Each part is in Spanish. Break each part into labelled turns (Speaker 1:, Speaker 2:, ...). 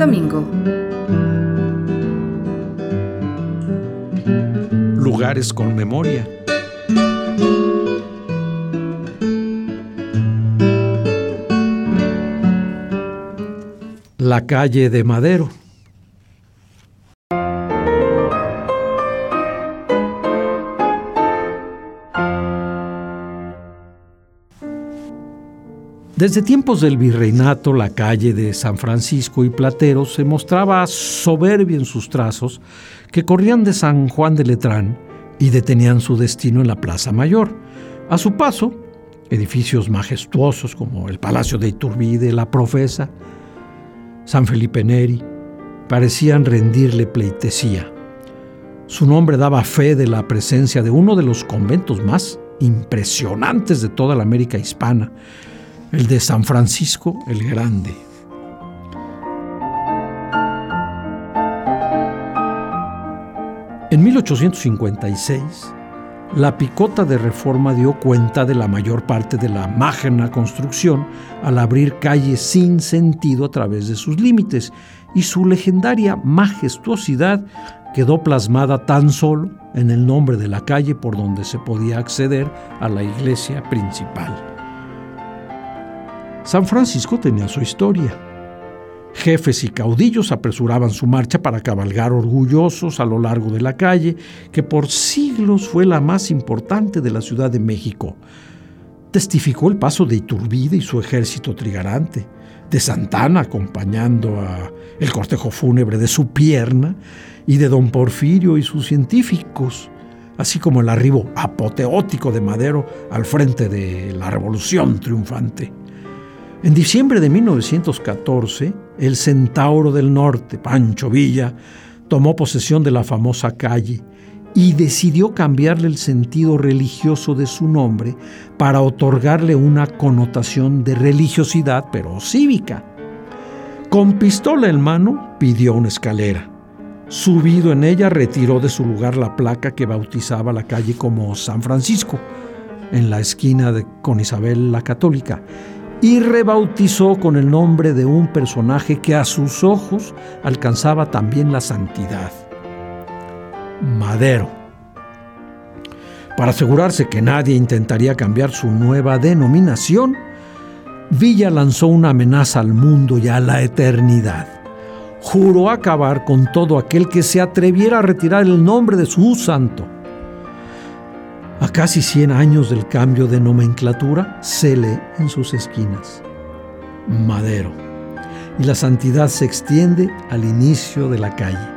Speaker 1: Domingo.
Speaker 2: Lugares con memoria. La calle de Madero. Desde tiempos del virreinato, la calle de San Francisco y Platero se mostraba soberbia en sus trazos que corrían de San Juan de Letrán y detenían su destino en la Plaza Mayor. A su paso, edificios majestuosos como el Palacio de Iturbide, la Profesa, San Felipe Neri, parecían rendirle pleitesía. Su nombre daba fe de la presencia de uno de los conventos más impresionantes de toda la América hispana, el de San Francisco el Grande. En 1856, la picota de reforma dio cuenta de la mayor parte de la mágena construcción al abrir calles sin sentido a través de sus límites y su legendaria majestuosidad quedó plasmada tan solo en el nombre de la calle por donde se podía acceder a la iglesia principal. San Francisco tenía su historia. Jefes y caudillos apresuraban su marcha para cabalgar orgullosos a lo largo de la calle, que por siglos fue la más importante de la Ciudad de México. Testificó el paso de Iturbide y su ejército trigarante, de Santana acompañando a el cortejo fúnebre de su pierna y de don Porfirio y sus científicos, así como el arribo apoteótico de Madero al frente de la revolución triunfante. En diciembre de 1914, el centauro del norte, Pancho Villa, tomó posesión de la famosa calle y decidió cambiarle el sentido religioso de su nombre para otorgarle una connotación de religiosidad, pero cívica. Con pistola en mano, pidió una escalera. Subido en ella, retiró de su lugar la placa que bautizaba la calle como San Francisco, en la esquina de, con Isabel la Católica, y rebautizó con el nombre de un personaje que a sus ojos alcanzaba también la santidad, Madero. Para asegurarse que nadie intentaría cambiar su nueva denominación, Villa lanzó una amenaza al mundo y a la eternidad. Juró acabar con todo aquel que se atreviera a retirar el nombre de su santo a casi 100 años del cambio de nomenclatura, se lee en sus esquinas. Madero. Y la santidad se extiende al inicio de la calle,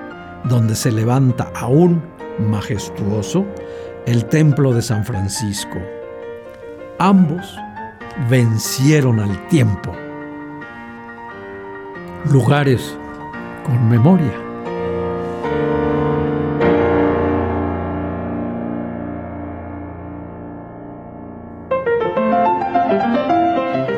Speaker 2: donde se levanta aún majestuoso el templo de San Francisco. Ambos vencieron al tiempo. Lugares con memoria.